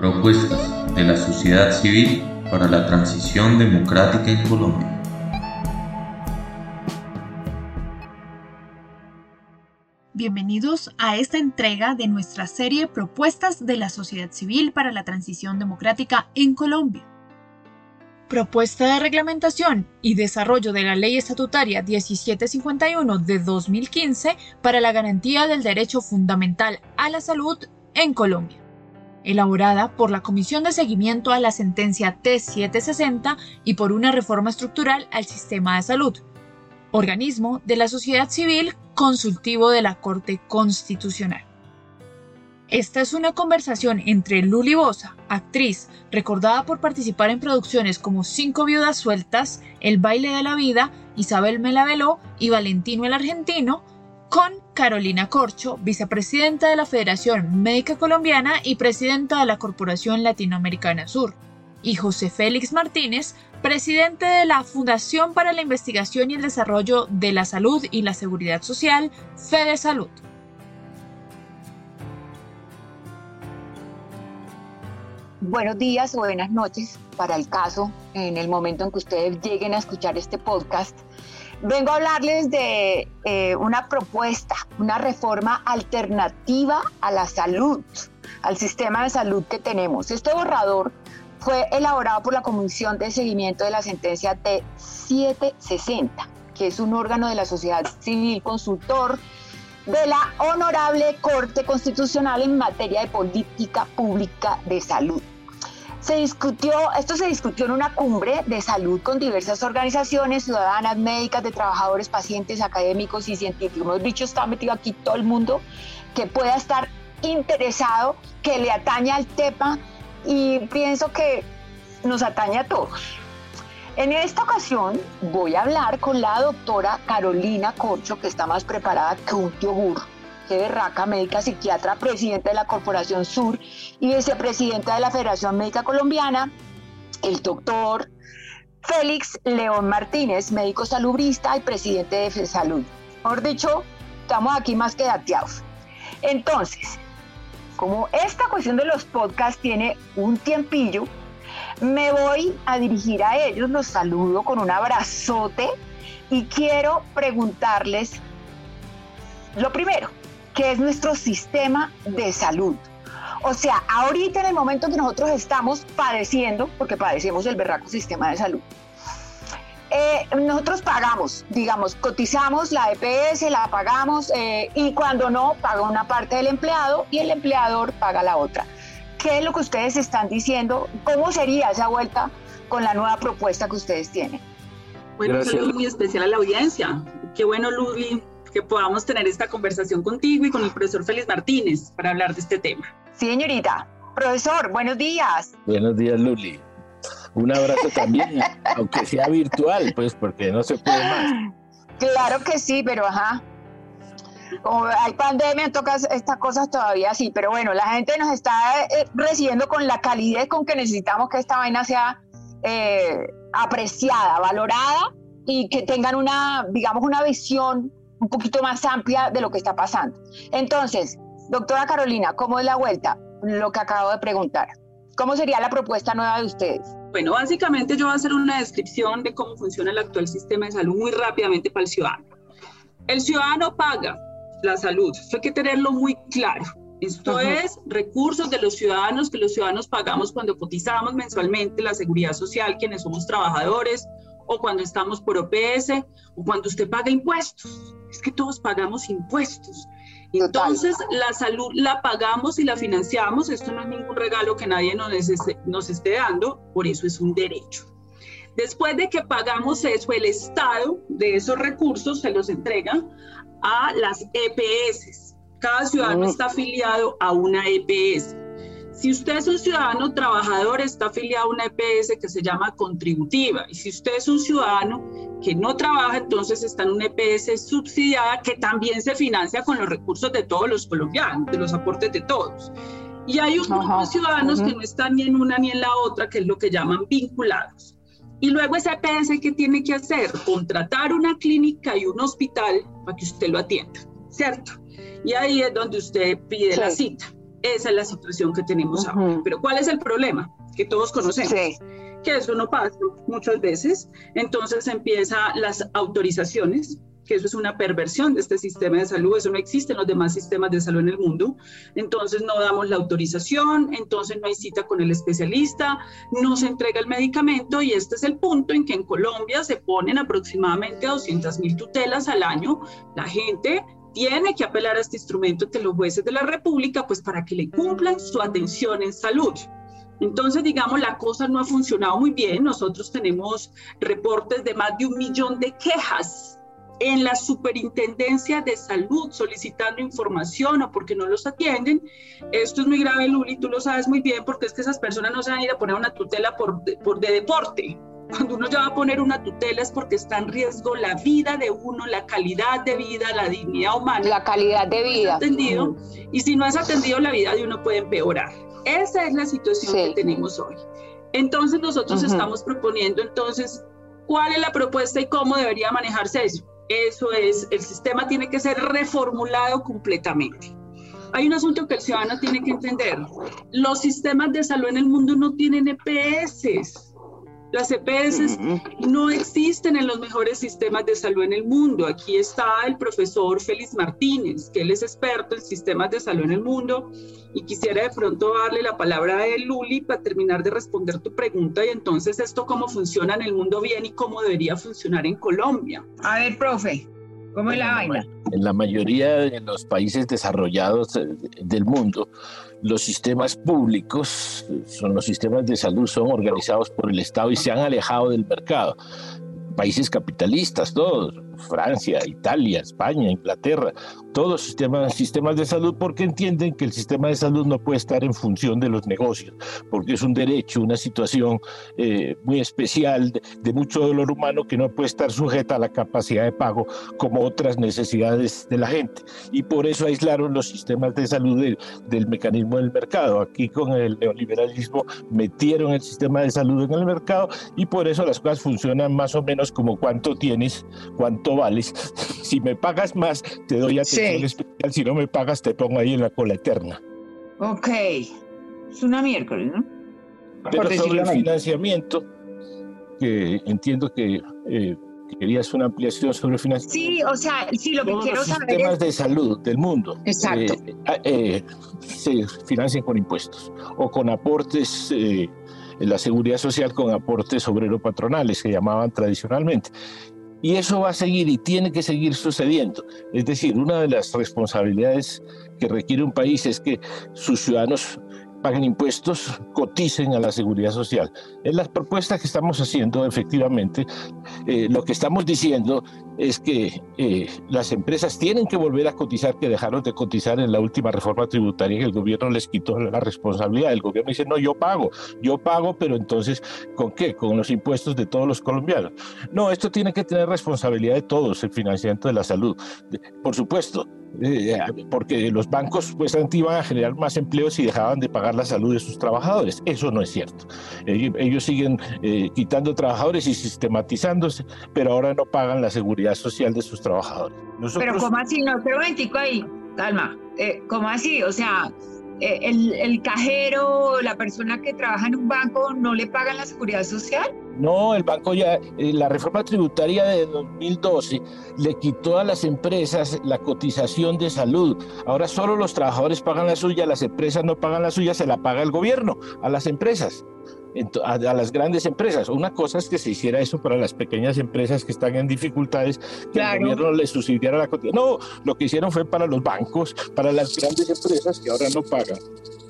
Propuestas de la sociedad civil para la transición democrática en Colombia. Bienvenidos a esta entrega de nuestra serie Propuestas de la sociedad civil para la transición democrática en Colombia. Propuesta de reglamentación y desarrollo de la Ley Estatutaria 1751 de 2015 para la garantía del derecho fundamental a la salud en Colombia elaborada por la Comisión de Seguimiento a la Sentencia T760 y por una reforma estructural al sistema de salud, organismo de la sociedad civil consultivo de la Corte Constitucional. Esta es una conversación entre Luli Bosa, actriz recordada por participar en producciones como Cinco viudas sueltas, El baile de la vida, Isabel Melaveló y Valentino el argentino, con Carolina Corcho, vicepresidenta de la Federación Médica Colombiana y presidenta de la Corporación Latinoamericana Sur, y José Félix Martínez, presidente de la Fundación para la Investigación y el Desarrollo de la Salud y la Seguridad Social, Fede Salud. Buenos días o buenas noches para el caso, en el momento en que ustedes lleguen a escuchar este podcast. Vengo a hablarles de eh, una propuesta, una reforma alternativa a la salud, al sistema de salud que tenemos. Este borrador fue elaborado por la Comisión de Seguimiento de la Sentencia T760, que es un órgano de la sociedad civil consultor de la Honorable Corte Constitucional en materia de política pública de salud. Se discutió, esto se discutió en una cumbre de salud con diversas organizaciones ciudadanas, médicas, de trabajadores, pacientes, académicos y científicos. Hemos dicho, está metido aquí todo el mundo que pueda estar interesado, que le atañe al tema y pienso que nos atañe a todos. En esta ocasión voy a hablar con la doctora Carolina Corcho, que está más preparada que un yogur Berraca, médica psiquiatra, presidenta de la Corporación Sur y vicepresidenta de la Federación Médica Colombiana, el doctor Félix León Martínez, médico salubrista y presidente de FESalud. Por dicho, estamos aquí más que dateados. Entonces, como esta cuestión de los podcasts tiene un tiempillo, me voy a dirigir a ellos, los saludo con un abrazote y quiero preguntarles lo primero, que es nuestro sistema de salud. O sea, ahorita en el momento que nosotros estamos padeciendo, porque padecemos el berraco sistema de salud, eh, nosotros pagamos, digamos, cotizamos la EPS, la pagamos eh, y cuando no, paga una parte del empleado y el empleador paga la otra. ¿Qué es lo que ustedes están diciendo? ¿Cómo sería esa vuelta con la nueva propuesta que ustedes tienen? Bueno, un saludo muy especial a la audiencia. Qué bueno, Luli, que podamos tener esta conversación contigo y con el profesor Félix Martínez para hablar de este tema. Sí, señorita. Profesor, buenos días. Buenos días, Luli. Un abrazo también, aunque sea virtual, pues porque no se puede más. Claro que sí, pero ajá. Como hay pandemia, toca estas cosas todavía sí, pero bueno, la gente nos está eh, recibiendo con la calidez con que necesitamos que esta vaina sea eh, apreciada, valorada y que tengan una, digamos, una visión un poquito más amplia de lo que está pasando. Entonces, doctora Carolina, ¿cómo es la vuelta? Lo que acabo de preguntar. ¿Cómo sería la propuesta nueva de ustedes? Bueno, básicamente yo voy a hacer una descripción de cómo funciona el actual sistema de salud muy rápidamente para el ciudadano. El ciudadano paga la salud, eso hay que tenerlo muy claro. Esto es recursos de los ciudadanos que los ciudadanos pagamos cuando cotizamos mensualmente la seguridad social, quienes somos trabajadores, o cuando estamos por OPS, o cuando usted paga impuestos. Es que todos pagamos impuestos. Entonces, la salud la pagamos y la financiamos. Esto no es ningún regalo que nadie nos, nos esté dando, por eso es un derecho. Después de que pagamos eso, el Estado de esos recursos se los entrega a las EPS. Cada ciudadano está afiliado a una EPS. Si usted es un ciudadano trabajador, está afiliado a una EPS que se llama contributiva. Y si usted es un ciudadano que no trabaja, entonces está en una EPS subsidiada que también se financia con los recursos de todos los colombianos, de los aportes de todos. Y hay un grupo de ciudadanos que no están ni en una ni en la otra, que es lo que llaman vinculados. Y luego esa EPS, ¿qué tiene que hacer? Contratar una clínica y un hospital para que usted lo atienda, ¿cierto? Y ahí es donde usted pide la cita. Esa es la situación que tenemos ahora. Pero ¿cuál es el problema? Que todos conocemos. Que eso no pasa muchas veces. Entonces empiezan las autorizaciones, que eso es una perversión de este sistema de salud, eso no existe en los demás sistemas de salud en el mundo. Entonces no damos la autorización, entonces no hay cita con el especialista, no se entrega el medicamento y este es el punto en que en Colombia se ponen aproximadamente 200 mil tutelas al año. La gente tiene que apelar a este instrumento ante los jueces de la República, pues para que le cumplan su atención en salud. Entonces, digamos, la cosa no ha funcionado muy bien. Nosotros tenemos reportes de más de un millón de quejas en la superintendencia de salud solicitando información o porque no los atienden. Esto es muy grave, Luli, tú lo sabes muy bien, porque es que esas personas no se van a ir a poner una tutela por, por de deporte. Cuando uno ya va a poner una tutela es porque está en riesgo la vida de uno, la calidad de vida, la dignidad humana. La calidad de vida. atendido, Y si no es atendido, la vida de uno puede empeorar. Esa es la situación que tenemos hoy. Entonces nosotros estamos proponiendo entonces cuál es la propuesta y cómo debería manejarse eso. Eso es, el sistema tiene que ser reformulado completamente. Hay un asunto que el ciudadano tiene que entender. Los sistemas de salud en el mundo no tienen EPS las EPS no existen en los mejores sistemas de salud en el mundo. Aquí está el profesor Félix Martínez, que él es experto en sistemas de salud en el mundo. Y quisiera de pronto darle la palabra a él, Luli, para terminar de responder tu pregunta. Y entonces, ¿esto cómo funciona en el mundo bien y cómo debería funcionar en Colombia? A ver, profe, ¿cómo es la vaina? En la mayoría de los países desarrollados eh, del mundo, los sistemas públicos, son los sistemas de salud, son organizados por el Estado y se han alejado del mercado. Países capitalistas, todos, Francia, Italia, España, Inglaterra, todos sistemas, sistemas de salud porque entienden que el sistema de salud no puede estar en función de los negocios, porque es un derecho, una situación eh, muy especial de, mucho dolor humano que no puede estar sujeta a la capacidad de pago como otras necesidades de la gente. Y por eso aislaron los sistemas de salud del mecanismo del mercado. Aquí con el neoliberalismo metieron el sistema de salud en el mercado y por eso las cosas funcionan más o menos como cuánto tienes, cuánto vales. Si me pagas más, te doy atención especial. Si no me pagas, te pongo ahí en la cola eterna. Ok. Es una miércoles, ¿no? Pero sobre el financiamiento, que entiendo que eh, querías una ampliación sobre el financiamiento. Sí, o sea, sí, lo que quiero los saber sistemas de salud del mundo Exacto. Eh, eh, se financian con impuestos o con aportes en la seguridad social con aportes obrero-patronales que llamaban tradicionalmente. Y eso va a seguir y tiene que seguir sucediendo. Es decir, una de las responsabilidades que requiere un país es que sus ciudadanos paguen impuestos, coticen a la seguridad social. En las propuestas que estamos haciendo, efectivamente, eh, lo que estamos diciendo es que eh, las empresas tienen que volver a cotizar, que dejaron de cotizar en la última reforma tributaria que el gobierno les quitó la responsabilidad. El gobierno dice, no, yo pago, yo pago, pero entonces, ¿con qué? Con los impuestos de todos los colombianos. No, esto tiene que tener responsabilidad de todos, el financiamiento de la salud. Por supuesto, eh, porque los bancos pues iban a generar más empleos y dejaban de pagar la salud de sus trabajadores. Eso no es cierto. Ellos, siguen eh, quitando trabajadores y sistematizándose, pero ahora no pagan la seguridad social de sus trabajadores. Pero ¿cómo así? No, pero un ahí, calma. Eh, ¿Cómo así? O sea, el, el, cajero, la persona que trabaja en un banco, no le pagan la seguridad social? No, el banco ya, eh, la reforma tributaria de 2012 le quitó a las empresas la cotización de salud. Ahora solo los trabajadores pagan la suya, las empresas no pagan la suya, se la paga el gobierno a las empresas a, las grandes empresas. Una cosa es que se hiciera eso para las pequeñas empresas que están en dificultades, que el gobierno les subsidiara la cotización. No, lo que hicieron fue para los bancos, para las grandes empresas que ahora no pagan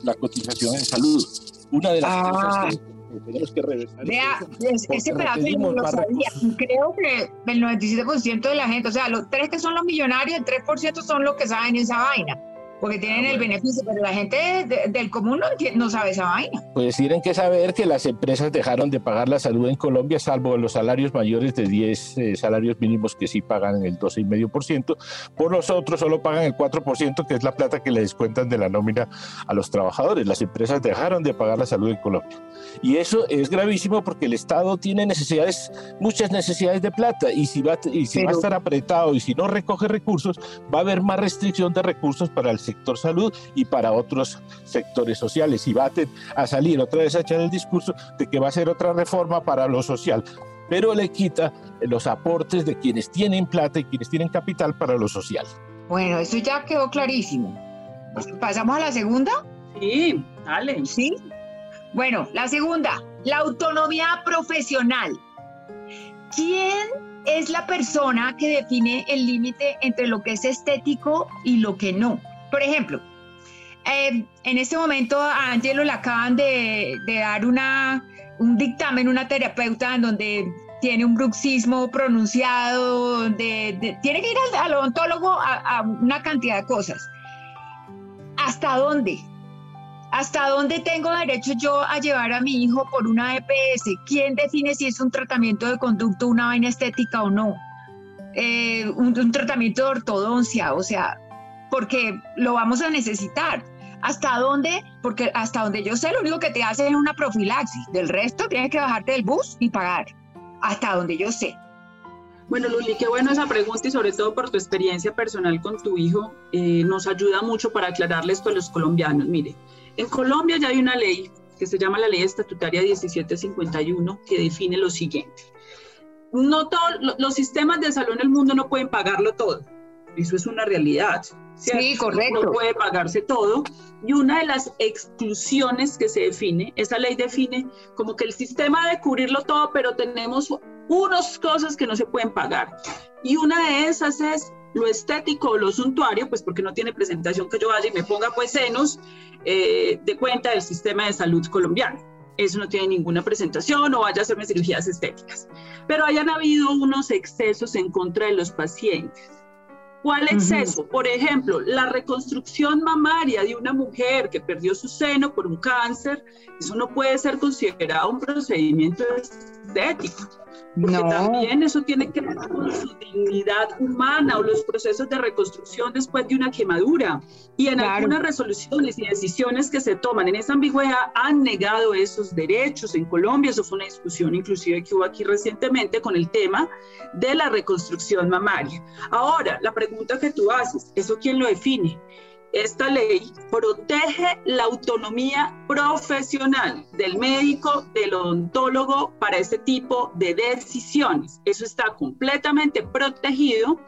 la cotización en salud. Una de las ah. cosas que tenemos que reversar. Vea, ese pedazo yo lo sabía. Creo que el 97% de la gente, o sea, los tres que son los millonarios, el 3% son los que saben esa vaina porque tienen el beneficio, pero la gente del común no, sabe esa vaina. Pues tienen que saber que las empresas dejaron de pagar la salud en Colombia, salvo los salarios mayores de 10 eh, salarios mínimos que sí pagan el 12,5%, por los otros solo pagan el 4%, que es la plata que le descuentan de la nómina a los trabajadores. Las empresas dejaron de pagar la salud en Colombia. Y eso es gravísimo porque el Estado tiene necesidades, muchas necesidades de plata, y si va, y si va a estar apretado y si no recoge recursos, va a haber más restricción de recursos para el sector salud y para otros sectores sociales. Y va a, a salir otra vez a echar el discurso de que va a ser otra reforma para lo social, pero le quita los aportes de quienes tienen plata y quienes tienen capital para lo social. Bueno, eso ya quedó clarísimo. ¿Pasamos a la segunda? Sí, dale. Sí. Bueno, la segunda, la autonomía profesional. ¿Quién es la persona que define el límite entre lo que es estético y lo que no? Por ejemplo, eh, en este momento a Angelo le acaban de, dar un dictamen, una terapeuta en donde tiene un bruxismo pronunciado, de, tiene que ir al, odontólogo a, una cantidad de cosas. ¿Hasta dónde? ¿Hasta dónde tengo derecho yo a llevar a mi hijo por una EPS? ¿Quién define si es un tratamiento de conducto, una vaina estética o no? Eh, un, tratamiento de ortodoncia, o sea, porque lo vamos a necesitar. ¿Hasta dónde? Porque hasta donde yo sé, lo único que te hace es una profilaxis. Del resto, tienes que bajarte del bus y pagar. Hasta donde yo sé. Bueno, Luli, qué bueno esa pregunta y sobre todo por tu experiencia personal con tu hijo, eh, nos ayuda mucho para aclararle esto a los colombianos. Mire, en Colombia ya hay una ley que se llama la Ley Estatutaria 1751 que define lo siguiente. No todos los sistemas de salud en el mundo no pueden pagarlo todo. Eso es una realidad. Sí, correcto. No puede pagarse todo. Y una de las exclusiones que se define, esa ley define como que el sistema debe cubrirlo todo, pero tenemos unas cosas que no se pueden pagar. Y una de esas es lo estético o lo suntuario, pues porque no tiene presentación que yo vaya y me ponga pues senos eh, de cuenta del sistema de salud colombiano. Eso no tiene ninguna presentación o vaya a hacerme cirugías estéticas. Pero hayan habido unos excesos en contra de los pacientes ¿Cuál exceso? Por ejemplo, la reconstrucción mamaria de una mujer que perdió su seno por un cáncer, eso no puede ser considerado un procedimiento estético. Porque también eso tiene que ver con su dignidad humana o los procesos de reconstrucción después de una quemadura. Y en algunas resoluciones y decisiones que se toman en esa ambigüedad han negado esos derechos. En Colombia eso fue una discusión inclusive que hubo aquí recientemente con el tema de la reconstrucción mamaria. Ahora, la pregunta que tú haces, ¿eso quién lo define? Esta ley protege la autonomía profesional del médico, del odontólogo para este tipo de decisiones. Eso está completamente protegido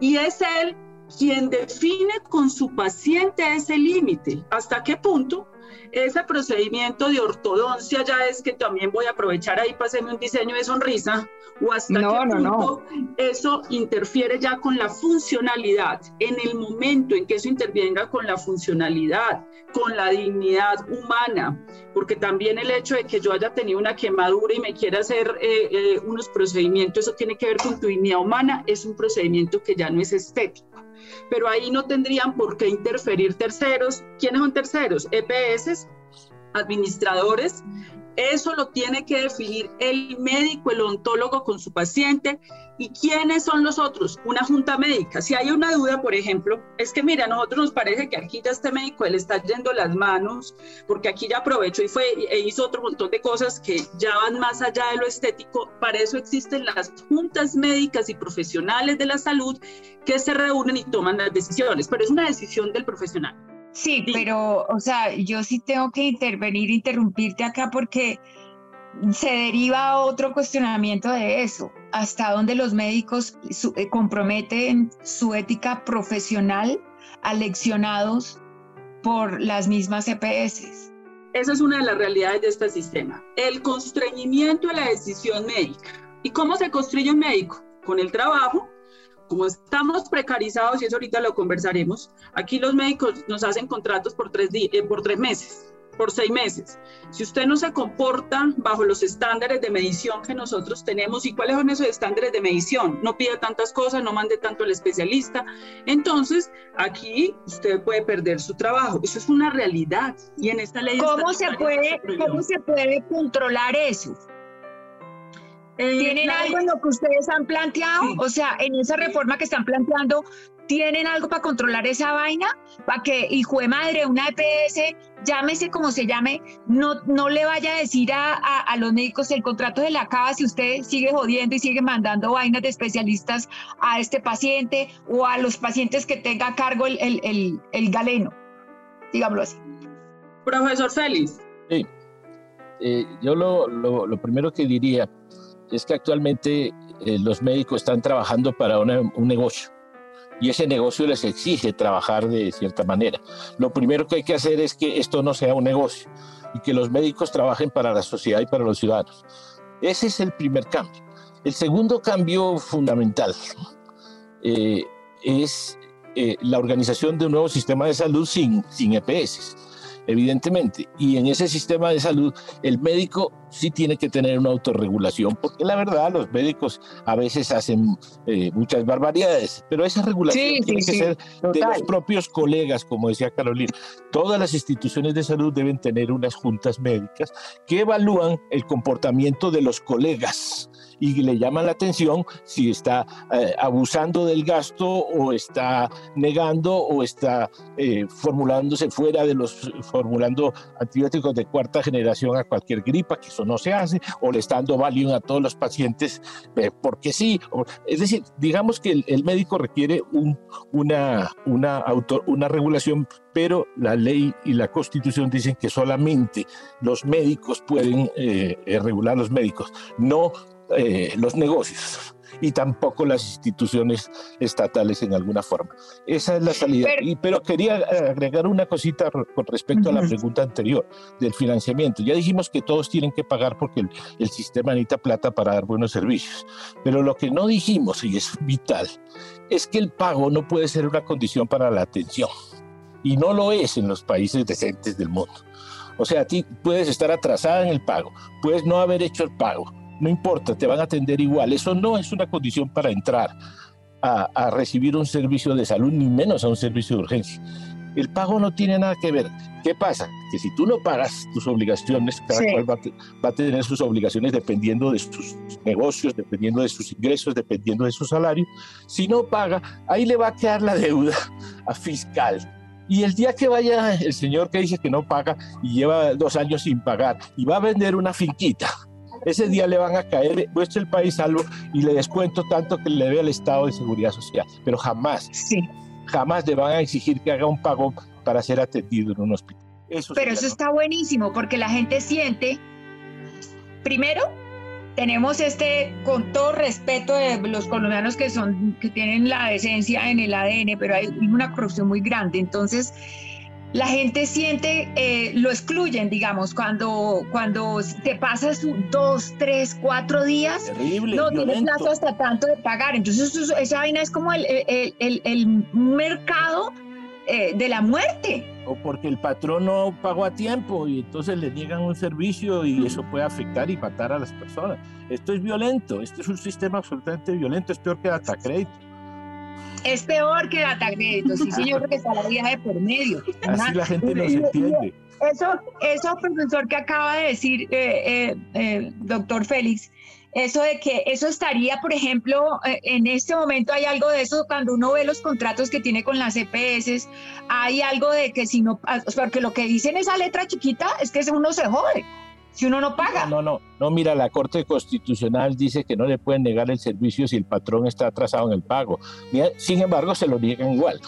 y es él quien define con su paciente ese límite. ¿Hasta qué punto? Ese procedimiento de ortodoncia ya es que también voy a aprovechar ahí para hacerme un diseño de sonrisa o hasta qué punto eso interfiere ya con la funcionalidad. En el momento en que eso intervenga con la funcionalidad, con la dignidad humana, porque también el hecho de que yo haya tenido una quemadura y me quiera hacer eh, eh, unos procedimientos, eso tiene que ver con tu dignidad humana, es un procedimiento que ya no es estético pero ahí no tendrían por qué interferir terceros. ¿Quiénes son terceros? EPS, administradores. Eso lo tiene que definir el médico, el ontólogo con su paciente. ¿Y quiénes son los otros? Una junta médica. Si hay una duda, por ejemplo, es que mira, a nosotros nos parece que aquí ya este médico le está yendo las manos, porque aquí ya aprovechó y fue e hizo otro montón de cosas que ya van más allá de lo estético. Para eso existen las juntas médicas y profesionales de la salud que se reúnen y toman las decisiones, pero es una decisión del profesional. Sí, pero, o sea, yo sí tengo que intervenir, interrumpirte acá porque se deriva otro cuestionamiento de eso. ¿Hasta dónde los médicos eh, comprometen su ética profesional aleccionados por las mismas EPS? Esa es una de las realidades de este sistema. El constreñimiento de la decisión médica. ¿Y cómo se construye un médico? Con el trabajo como estamos precarizados, y eso ahorita lo conversaremos, aquí los médicos nos hacen contratos por tres, eh, por tres meses, por seis meses. Si usted no se comporta bajo los estándares de medición que nosotros tenemos, ¿y cuáles son esos estándares de medición? No pida tantas cosas, no mande tanto al especialista. Entonces, aquí usted puede perder su trabajo. Eso es una realidad. Y en esta ley... ¿Cómo, se puede, ¿cómo se puede controlar eso? Eh, ¿Tienen algo en lo que ustedes han planteado? O sea, en esa reforma que están planteando, ¿Tienen algo para controlar esa vaina? Para que, hijo de madre, una EPS, llámese como se llame, no, no le vaya a decir a, a, los médicos el contrato se le acaba si usted sigue jodiendo y sigue mandando vainas de especialistas a este paciente o a los pacientes que tenga a cargo el, el, el, galeno, digámoslo así. Profesor Félix. Sí, eh, yo lo, lo, lo, primero que diría es que actualmente eh, los médicos están trabajando para un negocio y ese negocio les exige trabajar de cierta manera. Lo primero que hay que hacer es que esto no sea un negocio y que los médicos trabajen para la sociedad y para los ciudadanos. Ese es el primer cambio. El segundo cambio fundamental eh, es eh, la organización de un nuevo sistema de salud sin, sin EPS evidentemente. Y en ese sistema de salud, el médico sí tiene que tener una autorregulación, porque la verdad los médicos a veces hacen eh, muchas barbaridades, pero esa regulación tiene que ser de los propios colegas, como decía Carolina. Todas las instituciones de salud deben tener unas juntas médicas que evalúan el comportamiento de los colegas y le llaman la atención si está eh, abusando del gasto o está negando o está eh, formulándose fuera de los, formulando antibióticos de cuarta generación a cualquier gripa, que eso no se hace, o le está dando Valium a todos los pacientes eh, porque sí. es decir, digamos que el, médico requiere un, una, una, auto, una regulación pero la ley y la constitución dicen que solamente los médicos pueden regular los médicos, no eh, los negocios y tampoco las instituciones estatales en alguna forma. Esa es la salida. Pero, y, pero quería agregar una cosita con respecto a la pregunta anterior del financiamiento. Ya dijimos que todos tienen que pagar porque el, el sistema necesita plata para dar buenos servicios. Pero lo que no dijimos, y es vital, es que el pago no puede ser una condición para la atención. Y no lo es en los países decentes del mundo. O sea, a ti puedes estar atrasada en el pago, puedes no haber hecho el pago, no importa, te van a atender igual. Eso no es una condición para entrar a, recibir un servicio de salud, ni menos a un servicio de urgencia. El pago no tiene nada que ver. ¿Qué pasa? Que si tú no pagas tus obligaciones, cada cual va, va, a tener sus obligaciones dependiendo de sus negocios, dependiendo de sus ingresos, dependiendo de su salario. Si no paga, ahí le va a quedar la deuda a fiscal. Y el día que vaya el señor que dice que no paga y lleva dos años sin pagar y va a vender una finquita, ese día le van a caer, vuestro el país salvo y le descuento tanto que le dé al Estado de Seguridad Social, pero jamás, sí. jamás le van a exigir que haga un pago para ser atendido en un hospital. pero eso está buenísimo porque la gente siente, primero, tenemos este, con todo respeto de los colombianos que son, que tienen la decencia en el ADN, pero hay una corrupción muy grande. Entonces, la gente siente, eh, lo excluyen, digamos, cuando, cuando te pasas dos, tres, cuatro días, Terrible, no tienes plazo hasta tanto de pagar. Entonces, esa vaina es como el, el, el, mercado eh, de la muerte. O porque el patrón no pagó a tiempo y entonces le niegan un servicio y eso puede afectar y matar a las personas. Esto es violento, este es un sistema absolutamente violento, es peor que data crédito es peor que data crédito, sí señor, porque está la vida de por medio. Así la gente no se entiende. Eso, eso, profesor, que acaba de decir eh, eh, eh, doctor Félix, eso de que eso estaría, por ejemplo, en este momento hay algo de eso cuando uno ve los contratos que tiene con las EPS, hay algo de que si no, porque lo que dicen esa letra chiquita es que uno se jode si uno no paga. No, no, no, mira, la Corte Constitucional dice que no le pueden negar el servicio si el patrón está atrasado en el pago. Sin embargo, se lo niegan igual.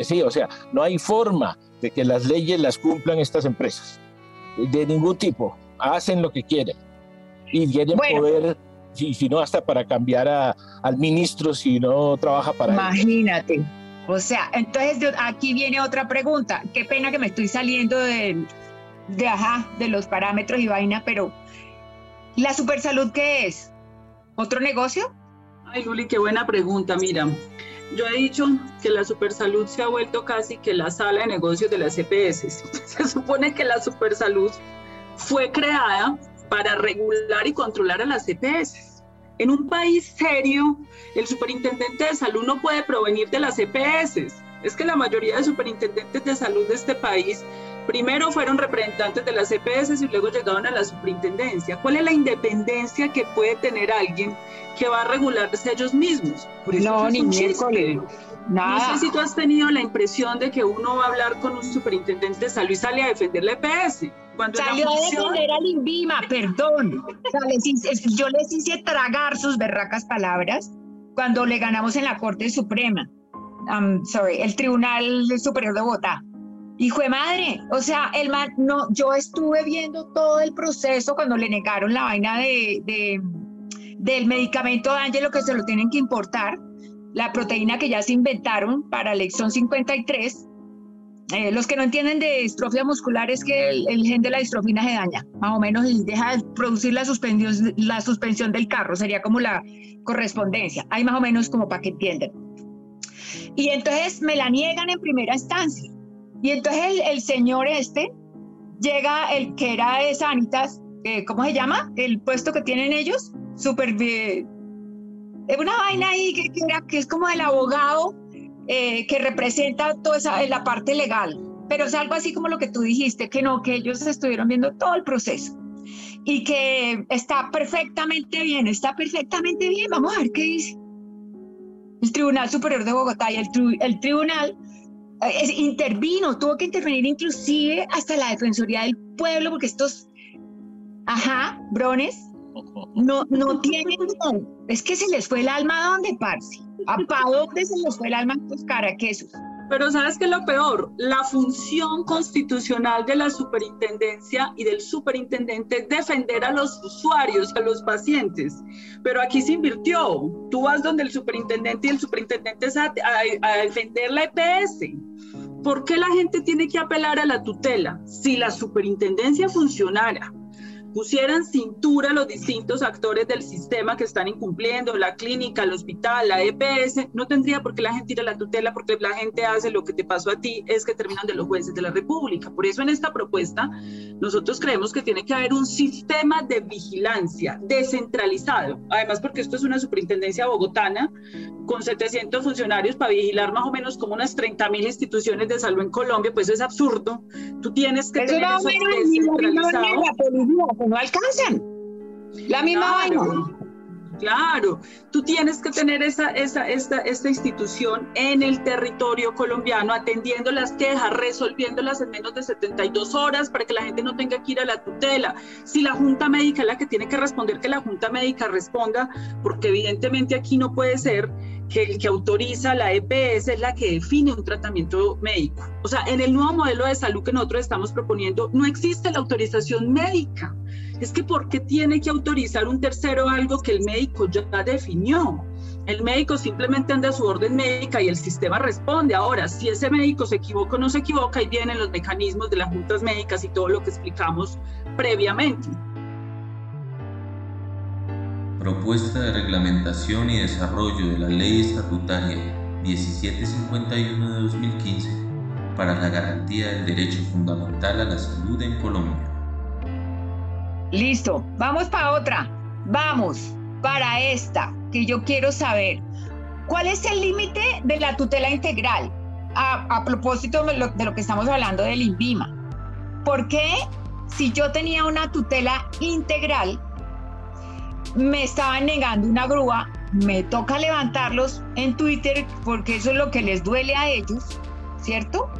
Sí, o sea, no hay forma de que las leyes las cumplan estas empresas. De ningún tipo. Hacen lo que quieren. Y tienen poder, si, si, no, hasta para cambiar a, al ministro si no trabaja para Imagínate. O sea, entonces aquí viene otra pregunta. Qué pena que me estoy saliendo de, de ajá, de los parámetros y vaina, pero ¿la supersalud qué es? ¿Otro negocio? Ay, Luli, qué buena pregunta. Mira, yo he dicho que la supersalud se ha vuelto casi que la sala de negocios de las EPS. Se supone que la supersalud fue creada para regular y controlar a las EPS. En un país serio, el superintendente de salud no puede provenir de las EPS. Es que la mayoría de superintendentes de salud de este país Primero fueron representantes de las EPS y luego llegaron a la superintendencia. ¿Cuál es la independencia que puede tener alguien que va a regularse ellos mismos? Por eso no, ni Nada. No sé si tú has tenido la impresión de que uno va a hablar con un superintendente de salud y sale a defender la EPS. Cuando Salió a defender al INVIMA, perdón. yo les hice tragar sus berracas palabras cuando le ganamos en la Corte Suprema. Um, sorry, el Tribunal Superior de Bogotá. Hijo de madre, o sea, el man, no, yo estuve viendo todo el proceso cuando le negaron la vaina de, de del medicamento de Ángelo que se lo tienen que importar, la proteína que ya se inventaron para el exón 53. Eh, los que no entienden de distrofia muscular es que el, gen de la distrofina se daña, más o menos, y deja de producir la suspensión, la suspensión del carro, sería como la correspondencia. Hay más o menos como para que entiendan. Y entonces me la niegan en primera instancia. Y entonces el, señor este llega, el que era de Sanitas, eh, ¿cómo se llama? El puesto que tienen ellos, súper... Es una vaina ahí que, que, es como el abogado eh, que representa toda esa, la parte legal, pero es algo así como lo que tú dijiste, que no, que ellos estuvieron viendo todo el proceso y que está perfectamente bien, está perfectamente bien. Vamos a ver qué dice. El Tribunal Superior de Bogotá y el Tribunal intervino, tuvo que intervenir inclusive hasta la Defensoría del Pueblo, porque estos, ajá, brones, no, no tienen, es que se les fue el alma a dónde, parce, a pa dónde se les fue el alma a estos caraquesos. Pero ¿sabes qué es lo peor? La función constitucional de la superintendencia y del superintendente es defender a los usuarios, a los pacientes. Pero aquí se invirtió. Tú vas donde el superintendente y el superintendente es a, a defender la EPS. ¿Por qué la gente tiene que apelar a la tutela? Si la superintendencia funcionara, pusieran cintura los distintos actores del sistema que están incumpliendo, la clínica, el hospital, la EPS, no tendría por qué la gente ir a la tutela porque la gente hace lo que te pasó a ti, es que terminan de los jueces de la República. Por eso en esta propuesta nosotros creemos que tiene que haber un sistema de vigilancia descentralizado, además porque esto es una superintendencia bogotana con 700 funcionarios para vigilar más o menos como unas 30 mil instituciones de salud en Colombia, pues eso es absurdo. Tú tienes que tener eso descentralizado no alcanzan. La misma vaina. Claro, tú tienes que tener esa, esa, esta, esta institución en el territorio colombiano, atendiendo las quejas, resolviéndolas en menos de 72 horas para que la gente no tenga que ir a la tutela. Si la Junta Médica es la que tiene que responder, que la Junta Médica responda, porque evidentemente aquí no puede ser que el que autoriza la EPS es la que define un tratamiento médico. O sea, en el nuevo modelo de salud que nosotros estamos proponiendo, no existe la autorización médica. Es que ¿por qué tiene que autorizar un tercero algo que el médico ya definió? El médico simplemente anda a su orden médica y el sistema responde. Ahora, si ese médico se equivoca o no se equivoca, ahí vienen los mecanismos de las juntas médicas y todo lo que explicamos previamente. Propuesta de reglamentación y desarrollo de la Ley Estatutaria 1751 de 2015 para la garantía del derecho fundamental a la salud en Colombia. Listo, vamos para otra. Vamos para esta que yo quiero saber. ¿Cuál es el límite de la tutela integral? A, propósito de lo, de lo que estamos hablando del INVIMA. ¿Por qué si yo tenía una tutela integral, me estaban negando una grúa, me toca levantarlos en Twitter porque eso es lo que les duele a ellos, ¿cierto?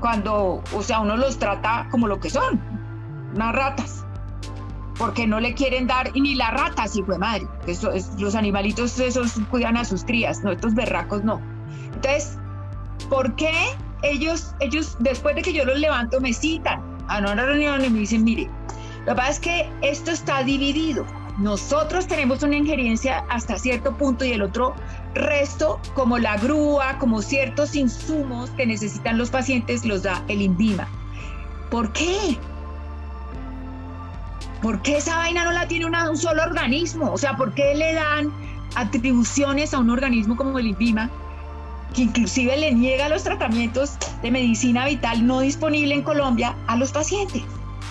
Cuando, o sea, uno los trata como lo que son, unas ratas, porque no le quieren dar, ni las ratas, hijo de madre, eso, los animalitos esos cuidan a sus crías, no, estos berracos no. Entonces, ¿por qué ellos, ellos, después de que yo los levanto, me citan a una reunión y me dicen, mire, lo que pasa es que esto está dividido nosotros tenemos una injerencia hasta cierto punto y el otro resto, como la grúa, como ciertos insumos que necesitan los pacientes, los da el INVIMA. ¿Por qué? ¿Por qué esa vaina no la tiene un solo organismo? O sea, ¿por qué le dan atribuciones a un organismo como el INVIMA, que inclusive le niega los tratamientos de medicina vital no disponible en Colombia a los pacientes?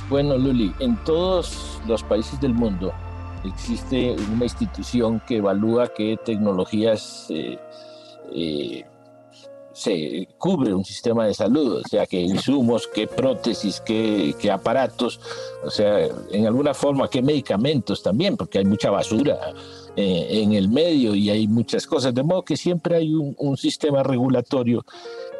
Bueno, Luli, en todos los países del mundo, existe una institución que evalúa qué tecnologías eh, eh, se cubre un sistema de salud, o sea, qué insumos, qué prótesis, qué, qué, aparatos, o sea, en alguna forma, qué medicamentos también, porque hay mucha basura eh, en el medio y hay muchas cosas, de modo que siempre hay un, sistema regulatorio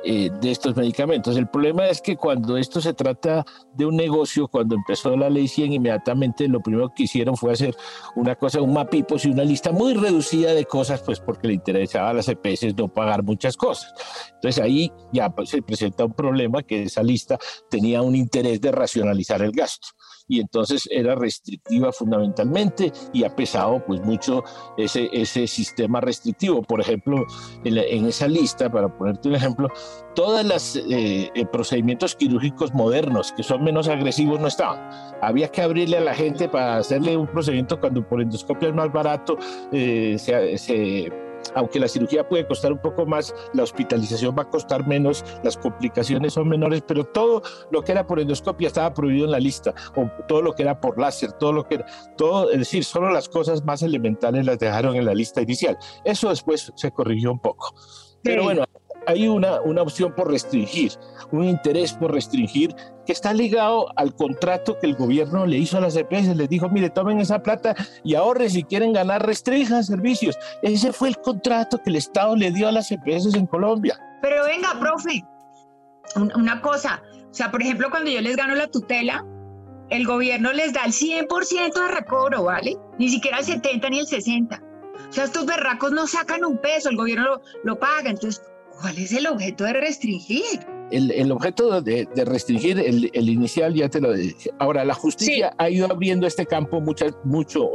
eh, de estos medicamentos. El problema es que cuando esto se trata de un negocio, cuando empezó la ley 100, inmediatamente lo primero que hicieron fue hacer una cosa, un mapipos y una lista muy reducida de cosas, pues porque le interesaba a las EPS no pagar muchas cosas. Entonces ahí ya pues, se presenta un problema que esa lista tenía un interés de racionalizar el gasto y entonces era restrictiva fundamentalmente y ha pesado pues mucho ese, ese sistema restrictivo. Por ejemplo, en, esa lista, para ponerte un ejemplo, todos los eh, eh, procedimientos quirúrgicos modernos que son menos agresivos no estaban. Había que abrirle a la gente para hacerle un procedimiento cuando por endoscopia es más barato, eh, se aunque la cirugía puede costar un poco más, la hospitalización va a costar menos, las complicaciones son menores, pero todo lo que era por endoscopia estaba prohibido en la lista, o todo lo que era por láser, todo lo que era, todo, es decir, solo las cosas más elementales las dejaron en la lista inicial. Eso después se corrigió un poco. Pero bueno, hay una, una opción por restringir, un interés por restringir que está ligado al contrato que el gobierno le hizo a las EPS. Les dijo, mire, tomen esa plata y ahorren si quieren ganar, restrinjan servicios. Ese fue el contrato que el Estado le dio a las EPS en Colombia. Pero venga, profe, una cosa, o sea, por ejemplo, cuando yo les gano la tutela, el gobierno les da el 100% de recobro, ¿vale? Ni siquiera el 70 ni el 60. O sea, estos berracos no sacan un peso, el gobierno lo, lo paga. Entonces, ¿Cuál es el objeto de restringir? El, el objeto de, de restringir, el, el, inicial ya te lo dije. Ahora, la justicia ha ido abriendo este campo mucho, mucho.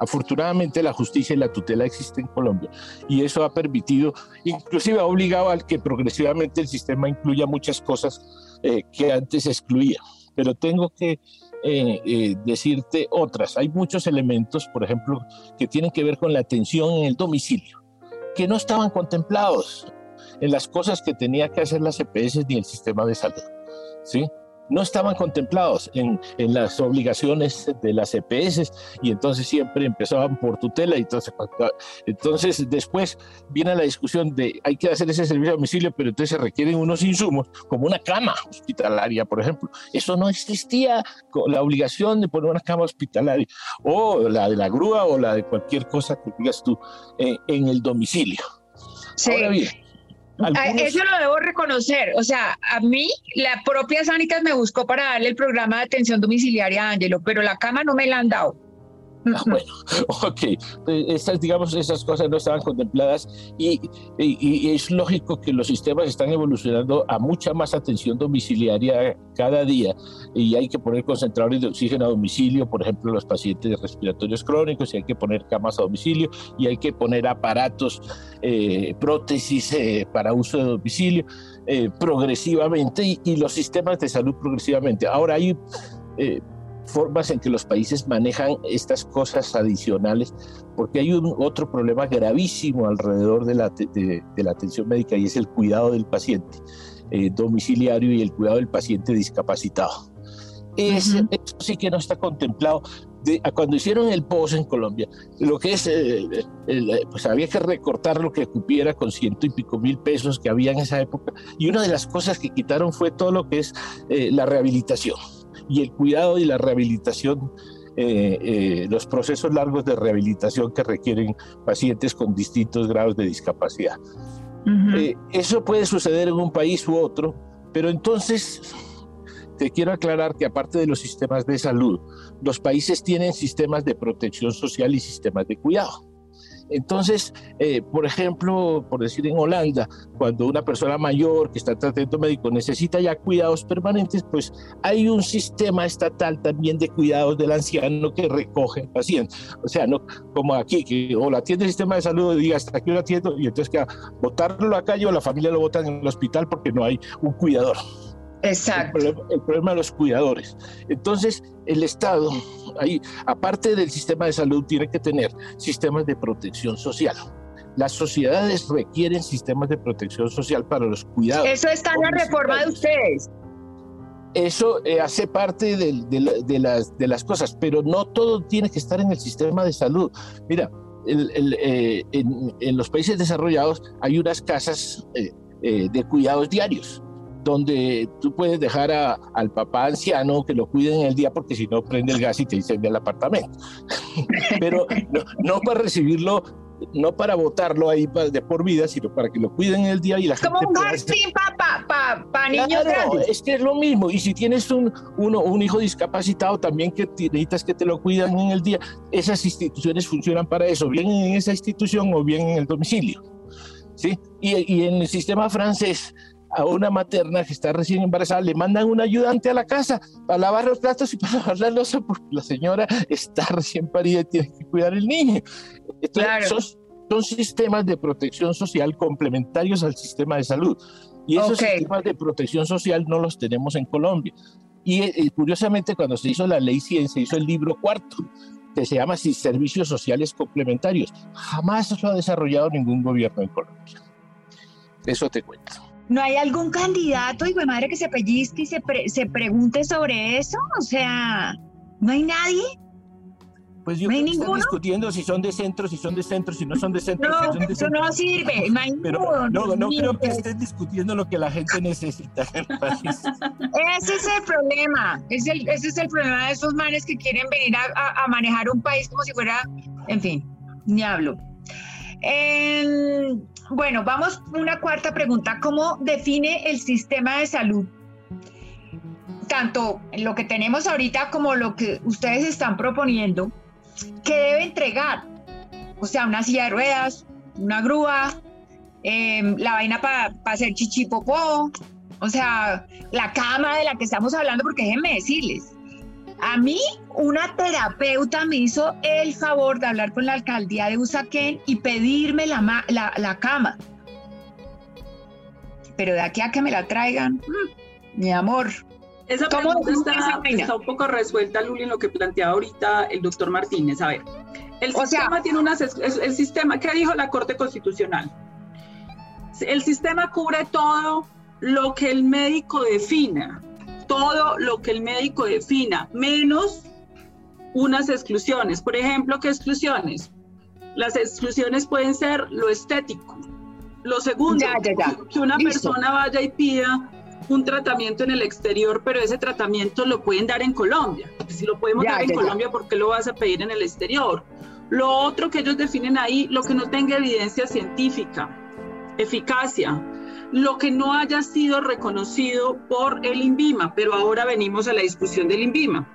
Afortunadamente, la justicia y la tutela existen en Colombia y eso ha permitido, inclusive ha obligado al que progresivamente el sistema incluya muchas cosas eh, que antes excluía. Pero tengo que eh, eh, decirte otras. Hay muchos elementos, por ejemplo, que tienen que ver con la atención en el domicilio, que no estaban contemplados en las cosas que tenía que hacer las EPS ni el sistema de salud. ¿sí? No estaban contemplados en, en las obligaciones de las EPS y entonces siempre empezaban por tutela. Y entonces, entonces después viene la discusión de hay que hacer ese servicio a domicilio, pero entonces se requieren unos insumos como una cama hospitalaria, por ejemplo. Eso no existía, la obligación de poner una cama hospitalaria o la de la grúa o la de cualquier cosa que digas tú eh, en el domicilio. Sí. Ahora bien, eso lo debo reconocer. O sea, a mí la propia Sanitas me buscó para darle el programa de atención domiciliaria a Ángelo, pero la cama no me la han dado. Ah, bueno, ok. Estas, digamos, esas cosas no estaban contempladas y, es lógico que los sistemas están evolucionando a mucha más atención domiciliaria cada día y hay que poner concentradores de oxígeno a domicilio, por ejemplo, los pacientes respiratorios crónicos, y hay que poner camas a domicilio y hay que poner aparatos, eh, prótesis eh, para uso de domicilio eh, progresivamente y, los sistemas de salud progresivamente. Ahora hay formas en que los países manejan estas cosas adicionales, porque hay un otro problema gravísimo alrededor de la, de, la atención médica y es el cuidado del paciente eh, domiciliario y el cuidado del paciente discapacitado. Eso sí que no está contemplado. De, cuando hicieron el POS en Colombia, lo que es, eh, pues había que recortar lo que cupiera con ciento y pico mil pesos que había en esa época. Y una de las cosas que quitaron fue todo lo que es eh, la rehabilitación y el cuidado y la rehabilitación, eh, eh, los procesos largos de rehabilitación que requieren pacientes con distintos grados de discapacidad. Eh, eso puede suceder en un país u otro, pero entonces te quiero aclarar que aparte de los sistemas de salud, los países tienen sistemas de protección social y sistemas de cuidado. Entonces, eh, por ejemplo, por decir en Holanda, cuando una persona mayor que está en tratamiento médico necesita ya cuidados permanentes, pues hay un sistema estatal también de cuidados del anciano que recoge al paciente. O sea, no como aquí, que o la atiende el sistema de salud y diga hasta aquí lo atiendo, y entonces que botarlo a la calle o la familia lo botan en el hospital porque no hay un cuidador. Exacto. El problema, de los cuidadores. Entonces, el Estado, ahí, aparte del sistema de salud, tiene que tener sistemas de protección social. Las sociedades requieren sistemas de protección social para los cuidados. Eso está en la reforma de ustedes. Eso eh, hace parte de, las, de las cosas, pero no todo tiene que estar en el sistema de salud. Mira, eh, en, los países desarrollados hay unas casas eh, de cuidados diarios donde tú puedes dejar a, al papá anciano que lo cuide en el día porque si no prende el gas y te incendia el apartamento. Pero no, no para recibirlo no para votarlo ahí de por vida, sino para que lo cuiden en el día y la gente. Como un jardín para pa, niños grandes. Es que es lo mismo. Y si tienes un, uno, un hijo discapacitado también que necesitas que te lo cuidan en el día, esas instituciones funcionan para eso, bien en esa institución o bien en el domicilio. ¿sí? Y, y en el sistema francés, a una materna que está recién embarazada, le mandan un ayudante a la casa para lavar los platos y para lavar la losa porque la señora está recién parida y tiene que cuidar el niño. claro. son, sistemas de protección social complementarios al sistema de salud. Y esos sistemas de protección social no los tenemos en Colombia. Y, y, curiosamente, cuando se hizo la ley 100, se hizo el libro cuarto, que se llama Servicios Sociales Complementarios. Jamás lo ha desarrollado ningún gobierno en Colombia. Eso te cuento. ¿No hay algún candidato, hijo de madre, que se pellizque y se, se pregunte sobre eso? O sea, ¿no hay nadie? Pues yo ¿No hay están discutiendo si son de centro, si son de centro, si no son de centro. No, si son de eso no sirve. No hay Pero no, no creo que estén discutiendo lo que la gente necesita en el país. Ese es el problema. Es el, ese es el problema de esos manes que quieren venir a, a manejar un país como si fuera, en fin, ni hablo. Bueno, vamos una cuarta pregunta. ¿Cómo define el sistema de salud? Tanto lo que tenemos ahorita como lo que ustedes están proponiendo, ¿qué debe entregar? O sea, una silla de ruedas, una grúa, em, la vaina para hacer chichipopó, o sea, la cama de la que estamos hablando, porque déjenme decirles, a mí, una terapeuta me hizo el favor de hablar con la alcaldía de Usaquén y pedirme la, la, cama. Pero de aquí a que me la traigan, mm, mi amor. Esa pregunta está, un poco resuelta, Luli, en lo que planteaba ahorita el doctor Martínez. A ver, el sistema tiene unas. El sistema, ¿qué dijo la Corte Constitucional? El sistema cubre todo lo que el médico defina todo lo que el médico defina, menos unas exclusiones. Por ejemplo, ¿qué exclusiones? Las exclusiones pueden ser lo estético. Lo segundo, que una persona vaya y pida un tratamiento en el exterior, pero ese tratamiento lo pueden dar en Colombia. Si lo podemos dar en Colombia, ¿por qué lo vas a pedir en el exterior? Lo otro que ellos definen ahí, lo que no tenga evidencia científica, eficacia, lo que no haya sido reconocido por el INVIMA, pero ahora venimos a la discusión del INVIMA.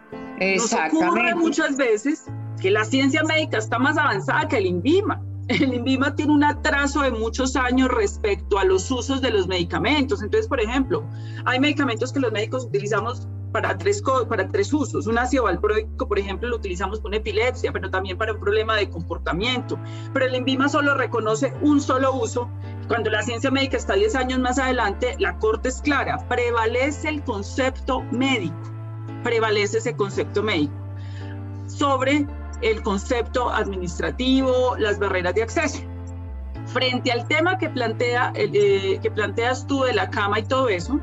Nos ocurre muchas veces que la ciencia médica está más avanzada que el INVIMA. El INVIMA tiene un atraso de muchos años respecto a los usos de los medicamentos. Entonces, por ejemplo, hay medicamentos que los médicos utilizamos para tres, para tres usos. Un ácido valproico, por ejemplo, lo utilizamos con epilepsia, pero también para un problema de comportamiento. Pero el INVIMA solo reconoce un solo uso. Cuando la ciencia médica está 10 años más adelante, la corte es clara, prevalece el concepto médico, prevalece ese concepto médico sobre el concepto administrativo, las barreras de acceso. Frente al tema que, plantea, eh, que planteas tú de la cama y todo eso,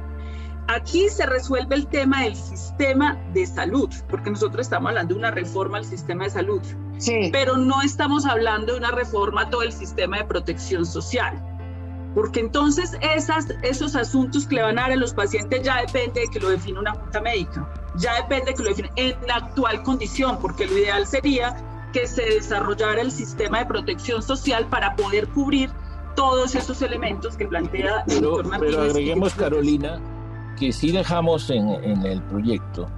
Aquí se resuelve el tema del sistema de salud, porque nosotros estamos hablando de una reforma al sistema de salud, sí. pero no estamos hablando de una reforma a todo el sistema de protección social, porque entonces esas, esos asuntos que le van a dar a los pacientes ya depende de que lo define una junta médica, ya depende de que lo define en la actual condición, porque lo ideal sería que se desarrollara el sistema de protección social para poder cubrir todos esos elementos que plantea el doctor Martínez. Pero agreguemos, Carolina, que sí dejamos en, el proyecto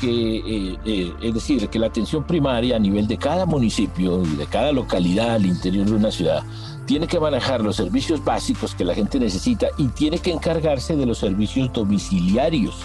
que, eh, eh, es decir, que la atención primaria a nivel de cada municipio y de cada localidad al interior de una ciudad tiene que manejar los servicios básicos que la gente necesita y tiene que encargarse de los servicios domiciliarios.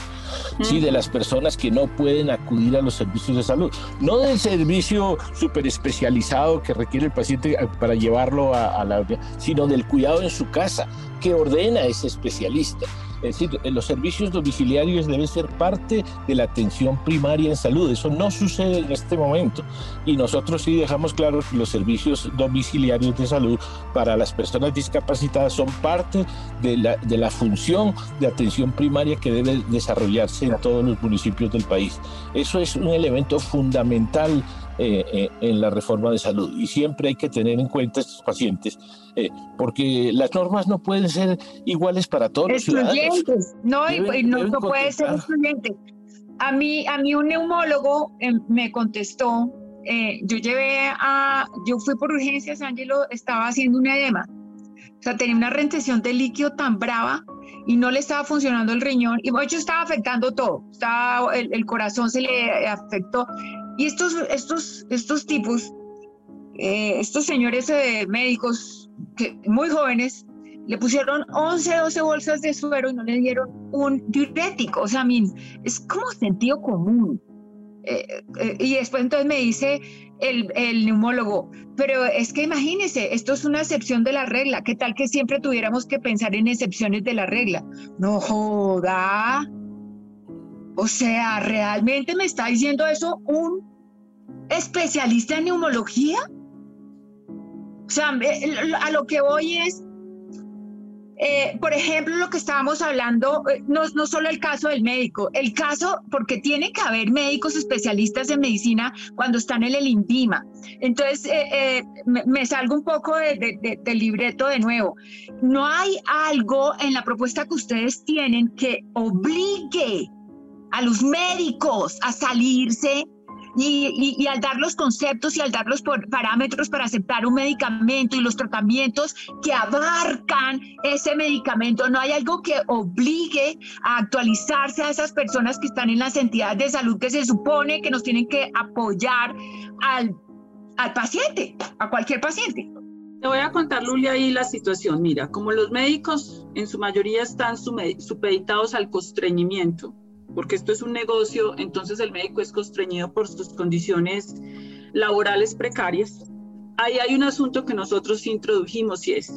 Sí, de las personas que no pueden acudir a los servicios de salud, no del servicio súper especializado que requiere el paciente eh, para llevarlo a, a la, sino del cuidado en su casa, que ordena ese especialista. Es decir, los servicios domiciliarios deben ser parte de la atención primaria en salud. Eso no sucede en este momento. Y nosotros sí dejamos claro que los servicios domiciliarios de salud para las personas discapacitadas son parte de la, función de atención primaria que debe desarrollarse en todos los municipios del país. Eso es un elemento fundamental eh, eh, en la reforma de salud. Y siempre hay que tener en cuenta estos pacientes, eh, porque las normas no pueden ser iguales para todos los ciudadanos. No, no, puede ser excluyente. A mí, a mí un neumólogo me contestó, yo llevé a, yo fui por urgencias, Ángelo estaba haciendo un edema. O sea, tenía una retención de líquido tan brava y no le estaba funcionando el riñón y de hecho estaba afectando todo, estaba, el, corazón se le afectó y estos, estos, estos tipos, eh, estos señores eh, médicos que, muy jóvenes, le pusieron 11, 12 bolsas de suero y no le dieron un diurético, o sea, a mí es como sentido común. Eh, y después entonces me dice el, el, neumólogo, pero es que imagínese, esto es una excepción de la regla, ¿qué tal que siempre tuviéramos que pensar en excepciones de la regla? No joda. O sea, ¿realmente me está diciendo eso un especialista en neumología? O sea, a lo que voy es, eh, por ejemplo, lo que estábamos hablando, eh, no, no solo el caso del médico, el caso, porque tiene que haber médicos especialistas en medicina cuando están en el INVIMA. Entonces, eh, me, salgo un poco del libreto de nuevo. No hay algo en la propuesta que ustedes tienen que obligue a los médicos a salirse y, al dar los conceptos y al dar los parámetros para aceptar un medicamento y los tratamientos que abarcan ese medicamento, no hay algo que obligue a actualizarse a esas personas que están en las entidades de salud que se supone que nos tienen que apoyar al, al paciente, a cualquier paciente. Te voy a contar, Lulia, ahí la situación. Mira, como los médicos en su mayoría están supeditados al constreñimiento, porque esto es un negocio, entonces el médico es constreñido por sus condiciones laborales precarias. Ahí hay un asunto que nosotros introdujimos y es,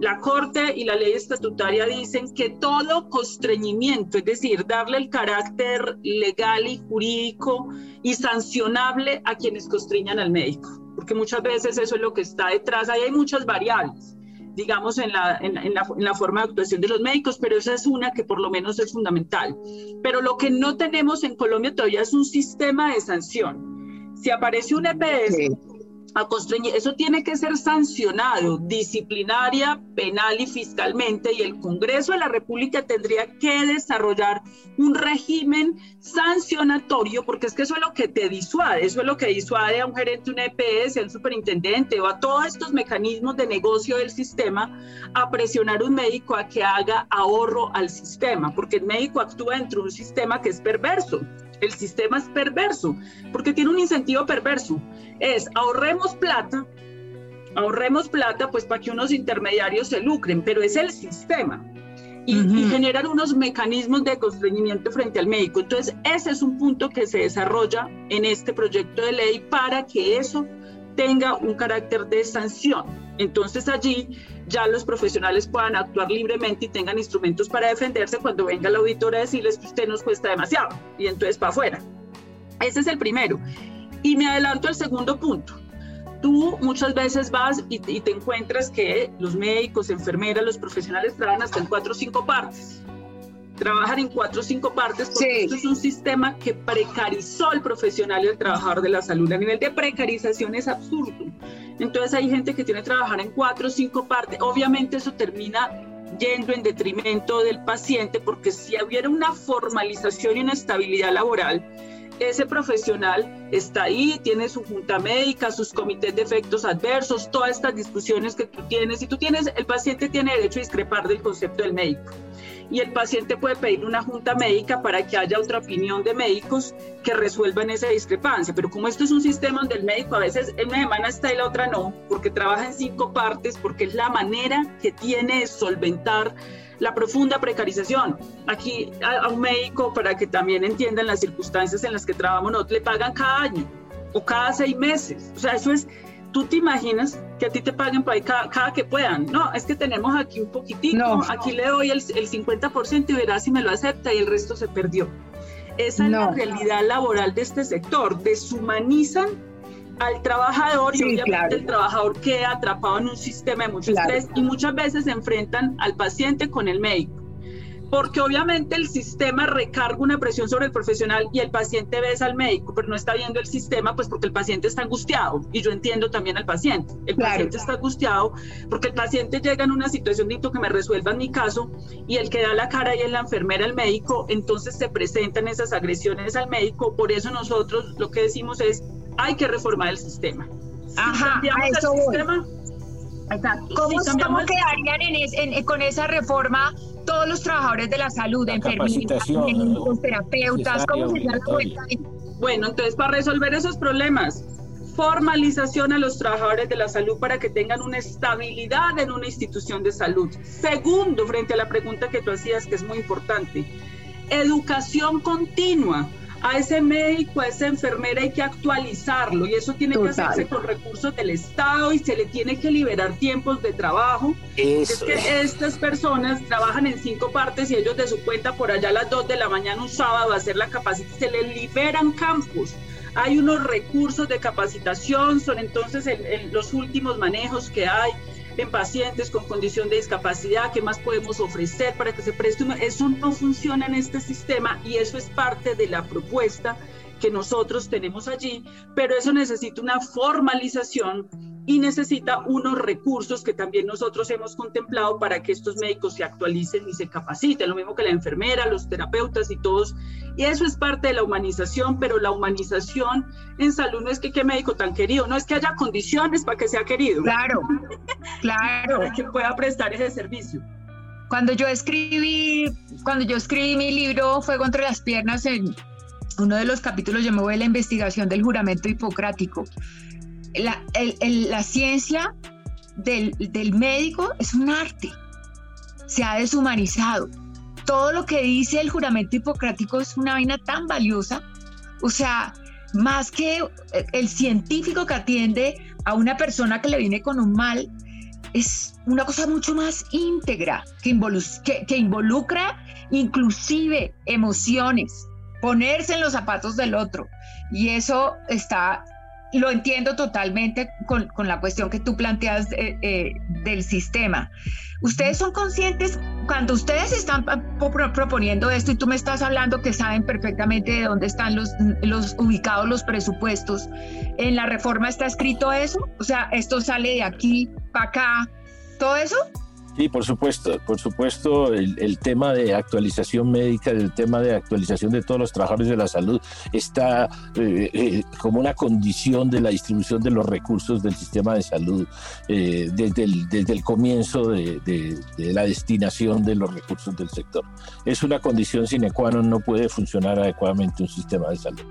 la Corte y la ley estatutaria dicen que todo constreñimiento, es decir, darle el carácter legal y jurídico y sancionable a quienes constriñan al médico, porque muchas veces eso es lo que está detrás, ahí hay muchas variables digamos, en la, en, la, forma de actuación de los médicos, pero esa es una que por lo menos es fundamental. Pero lo que no tenemos en Colombia todavía es un sistema de sanción. Si aparece un EPS a constreñir. Eso tiene que ser sancionado disciplinaria, penal y fiscalmente y el Congreso de la República tendría que desarrollar un régimen sancionatorio porque es que eso es lo que te disuade, eso es lo que disuade a un gerente un EPS, a un superintendente o a todos estos mecanismos de negocio del sistema a presionar a un médico a que haga ahorro al sistema, porque el médico actúa dentro de un sistema que es perverso. El sistema es perverso porque tiene un incentivo perverso. Es ahorremos plata, ahorremos plata pues para que unos intermediarios se lucren, pero es el sistema. Y, generan unos mecanismos de constreñimiento frente al médico. Entonces, ese es un punto que se desarrolla en este proyecto de ley para que eso tenga un carácter de sanción. Entonces allí ya los profesionales puedan actuar libremente y tengan instrumentos para defenderse cuando venga la auditora a decirles que usted nos cuesta demasiado y entonces para afuera. Ese es el primero. Y me adelanto al segundo punto. Tú muchas veces vas y, te encuentras que los médicos, enfermeras, los profesionales trabajan hasta en cuatro o cinco partes trabajan en cuatro o cinco partes porque esto es un sistema que precarizó al profesional y al trabajador de la salud. A nivel de precarización es absurdo. Entonces hay gente que tiene que trabajar en cuatro o cinco partes. Obviamente eso termina yendo en detrimento del paciente porque si hubiera una formalización y una estabilidad laboral, ese profesional está ahí, tiene su junta médica, sus comités de efectos adversos, todas estas discusiones que tú tienes. Y tú tienes, el paciente tiene derecho a discrepar del concepto del médico y el paciente puede pedir una junta médica para que haya otra opinión de médicos que resuelvan esa discrepancia. Pero como esto es un sistema donde el médico a veces en una semana está y la otra no, porque trabaja en cinco partes, porque es la manera que tiene de solventar la profunda precarización. Aquí a, un médico, para que también entiendan las circunstancias en las que trabajamos, no le pagan cada año o cada seis meses. O sea, eso es tú te imaginas que a ti te paguen para cada, que puedan. No, es que tenemos aquí un poquitito, aquí le doy el, el 50% y verás si me lo acepta y el resto se perdió. Esa es la realidad laboral de este sector. Deshumanizan al trabajador y obviamente el trabajador queda atrapado en un sistema de mucho estrés y muchas veces se enfrentan al paciente con el médico porque obviamente el sistema recarga una presión sobre el profesional y el paciente ve al médico, pero no está viendo el sistema, pues porque el paciente está angustiado y yo entiendo también al paciente. El paciente está angustiado porque el paciente llega en una situación de que me resuelvan mi caso y el que da la cara ahí es la enfermera, el médico, entonces se presentan esas agresiones al médico. Por eso nosotros lo que decimos es, hay que reformar el sistema. Ajá, a eso sistema, ¿Cómo, quedarían con esa reforma todos los trabajadores de la salud, enfermeras, terapeutas? ¿Cómo se la Bueno, entonces para resolver esos problemas, formalización a los trabajadores de la salud para que tengan una estabilidad en una institución de salud. Segundo, frente a la pregunta que tú hacías, que es muy importante, educación continua a ese médico, a esa enfermera hay que actualizarlo y eso tiene que hacerse con recursos del Estado y se le tiene que liberar tiempos de trabajo. Es que estas personas trabajan en cinco partes y ellos de su cuenta por allá a las dos de la mañana un sábado a hacer la capacitación, se les liberan campos. Hay unos recursos de capacitación, son entonces los últimos manejos que hay en pacientes con condición de discapacidad, qué más podemos ofrecer para que se preste. Eso no funciona en este sistema y eso es parte de la propuesta que nosotros tenemos allí, pero eso necesita una formalización y necesita unos recursos que también nosotros hemos contemplado para que estos médicos se actualicen y se capaciten, lo mismo que la enfermera, los terapeutas y todos. Y eso es parte de la humanización, pero la humanización en salud no es que qué médico tan querido, no es que haya condiciones para que sea querido. Claro, claro. para que pueda prestar ese servicio. Cuando yo escribí, cuando yo escribí mi libro Fuego entre las piernas en uno de los capítulos yo me la investigación del juramento hipocrático la, ciencia del, médico es un arte, se ha deshumanizado. Todo lo que dice el juramento hipocrático es una vaina tan valiosa, o sea, más que el científico que atiende a una persona que le viene con un mal, es una cosa mucho más íntegra, que, que involucra inclusive emociones, ponerse en los zapatos del otro. Y eso está lo entiendo totalmente con, la cuestión que tú planteas eh, eh, del sistema. Ustedes son conscientes, cuando ustedes están proponiendo esto y tú me estás hablando que saben perfectamente de dónde están los, los ubicados los presupuestos, ¿en la reforma está escrito eso? O sea, esto sale de aquí para acá, todo eso. Sí, por supuesto, por supuesto, el, tema de actualización médica, el tema de actualización de todos los trabajadores de la salud está eh, eh, como una condición de la distribución de los recursos del sistema de salud eh, desde, el, desde el comienzo de, de, la destinación de los recursos del sector. Es una condición sine qua non, no puede funcionar adecuadamente un sistema de salud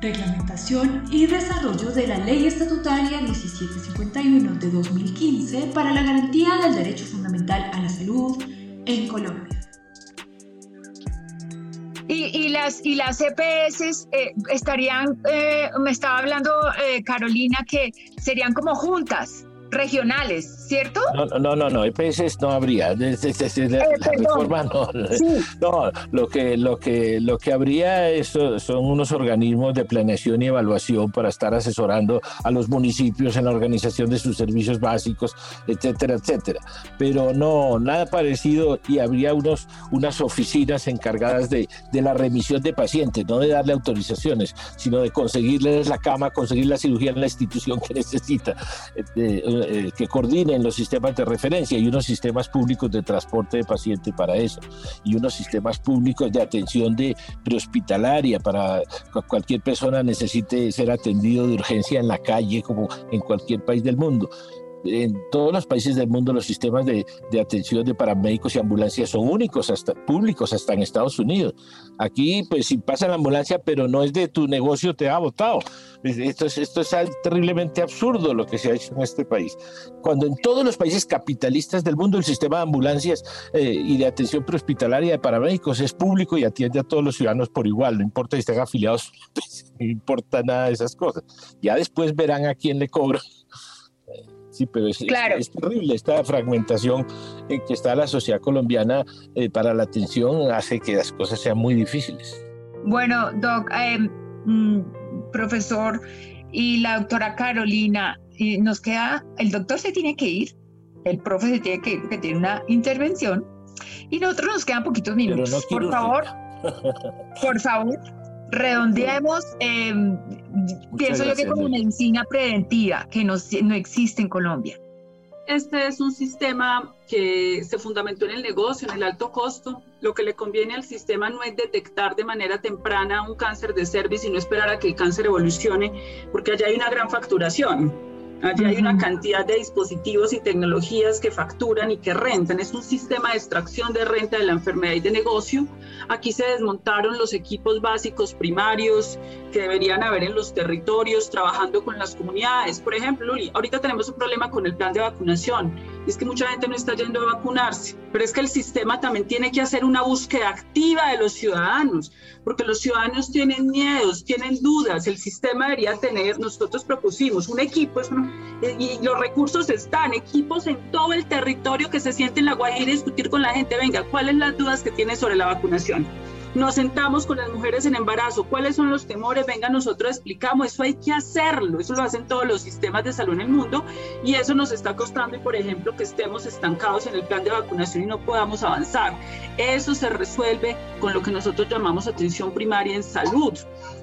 reglamentación y desarrollo de la Ley Estatutaria 1751 de 2015 para la garantía del derecho fundamental a la salud en Colombia. Y, las, y las EPS eh, estarían, eh, me estaba hablando eh, Carolina, que serían como juntas, regionales, ¿cierto? No, no, no, no, EPS no habría. Desde, la, eh, reforma no. No, lo que, lo que, lo que habría es, son unos organismos de planeación y evaluación para estar asesorando a los municipios en la organización de sus servicios básicos, etcétera, etcétera. Pero no, nada parecido y habría unos, unas oficinas encargadas de, de la remisión de pacientes, no de darle autorizaciones, sino de conseguirles la cama, conseguir la cirugía en la institución que necesita. Eh, eh, que coordinen los sistemas de referencia y unos sistemas públicos de transporte de paciente para eso y unos sistemas públicos de atención de prehospitalaria para cualquier persona necesite ser atendido de urgencia en la calle como en cualquier país del mundo en todos los países del mundo los sistemas de, atención de paramédicos y ambulancias son únicos, hasta públicos, hasta en Estados Unidos. Aquí, pues si pasa la ambulancia, pero no es de tu negocio, te ha votado. Esto es, esto es terriblemente absurdo lo que se ha hecho en este país. Cuando en todos los países capitalistas del mundo el sistema de ambulancias eh, y de atención prehospitalaria de paramédicos es público y atiende a todos los ciudadanos por igual, no importa si están afiliados, pues, no importa nada de esas cosas. Ya después verán a quién le cobran Sí, pero es, terrible esta fragmentación en que está la sociedad colombiana eh, para la atención, hace que las cosas sean muy difíciles. Bueno, Doc, eh, mm, profesor y la doctora Carolina, y nos queda, el doctor se tiene que ir, el profe se tiene que ir porque tiene una intervención. Y nosotros nos quedan poquitos minutos. por favor, por favor, redondeemos. Em, pienso yo que como medicina preventiva, que no, no existe en Colombia. Este es un sistema que se fundamentó en el negocio, en el alto costo. Lo que le conviene al sistema no es detectar de manera temprana un cáncer de cervix y no esperar a que el cáncer evolucione, porque allá hay una gran facturación. Allí hay una cantidad de dispositivos y tecnologías que facturan y que rentan. Es un sistema de extracción de renta de la enfermedad y de negocio. Aquí se desmontaron los equipos básicos primarios que deberían haber en los territorios, trabajando con las comunidades. Por ejemplo, Luli, ahorita tenemos un problema con el plan de vacunación. Es que mucha gente no está yendo a vacunarse, pero es que el sistema también tiene que hacer una búsqueda activa de los ciudadanos, porque los ciudadanos tienen miedos, tienen dudas. El sistema debería tener, nosotros propusimos un equipo, y los recursos están, equipos en todo el territorio que se sienten en la Guajira y discutir con la gente, venga, ¿cuáles las dudas que tiene sobre la vacunación? Nos sentamos con las mujeres en embarazo, cuáles son los temores, venga, nosotros explicamos, eso hay que hacerlo, eso lo hacen todos los sistemas de salud en el mundo y eso nos está costando, y por ejemplo, que estemos estancados en el plan de vacunación y no podamos avanzar. Eso se resuelve con lo que nosotros llamamos atención primaria en salud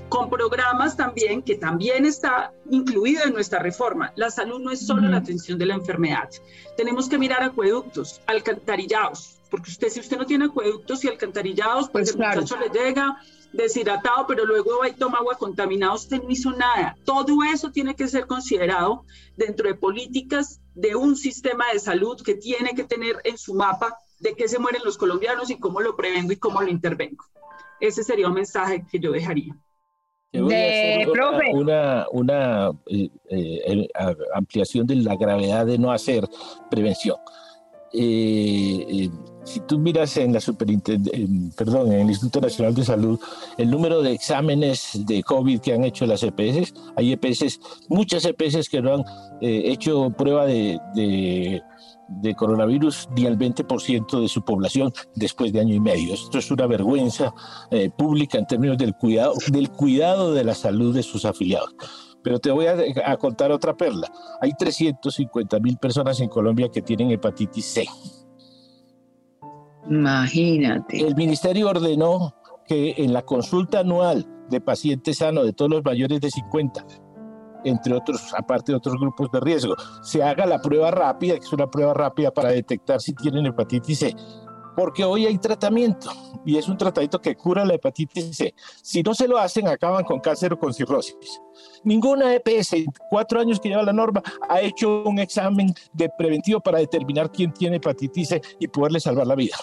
con programas también que también está incluido en nuestra reforma. La salud no es solo la atención de la enfermedad. Tenemos que mirar acueductos, alcantarillados, porque usted si usted no tiene acueductos y alcantarillados, pues, pues el muchacho le llega deshidratado, pero luego va y toma agua contaminada, usted no hizo nada. Todo eso tiene que ser considerado dentro de políticas de un sistema de salud que tiene que tener en su mapa de qué se mueren los colombianos y cómo lo prevengo y cómo lo intervengo. Ese sería un mensaje que yo dejaría de una, una, eh, eh, ampliación de la gravedad de no hacer prevención. Eh, si tú miras en la perdón, en el Instituto Nacional de Salud, el número de exámenes de COVID que han hecho las EPS, hay EPS, muchas EPS que no han hecho prueba de de coronavirus ni al 20% de su población después de año y medio. Esto es una vergüenza eh, pública en términos del cuidado, del cuidado de la salud de sus afiliados. Pero te voy a contar otra perla. Hay 350 mil personas en Colombia que tienen hepatitis C. Imagínate. El ministerio ordenó que en la consulta anual de pacientes sanos de todos los mayores de 50 entre otros, aparte de otros grupos de riesgo. Se haga la prueba rápida, que es una prueba rápida para detectar si tienen hepatitis C, porque hoy hay tratamiento y es un tratamiento que cura la hepatitis C. Si no se lo hacen, acaban con cáncer o con cirrosis. Ninguna EPS, cuatro años que lleva la norma, ha hecho un examen de preventivo para determinar quién tiene hepatitis C y poderle salvar la vida.